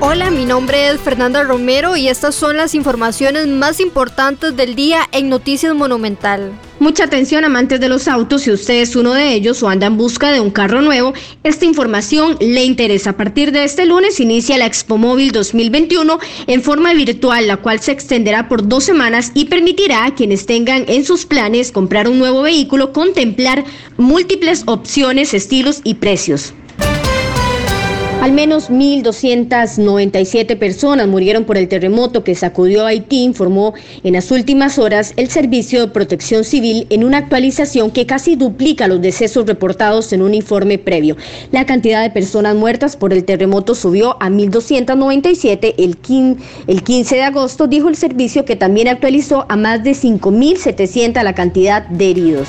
Hola, mi nombre es Fernanda Romero y estas son las informaciones más importantes del día en Noticias Monumental. Mucha atención amantes de los autos, si usted es uno de ellos o anda en busca de un carro nuevo, esta información le interesa. A partir de este lunes inicia la Expo Móvil 2021 en forma virtual, la cual se extenderá por dos semanas y permitirá a quienes tengan en sus planes comprar un nuevo vehículo contemplar múltiples opciones, estilos y precios. Al menos 1.297 personas murieron por el terremoto que sacudió a Haití, informó en las últimas horas el Servicio de Protección Civil en una actualización que casi duplica los decesos reportados en un informe previo. La cantidad de personas muertas por el terremoto subió a 1.297 el 15 de agosto, dijo el servicio que también actualizó a más de 5.700 la cantidad de heridos.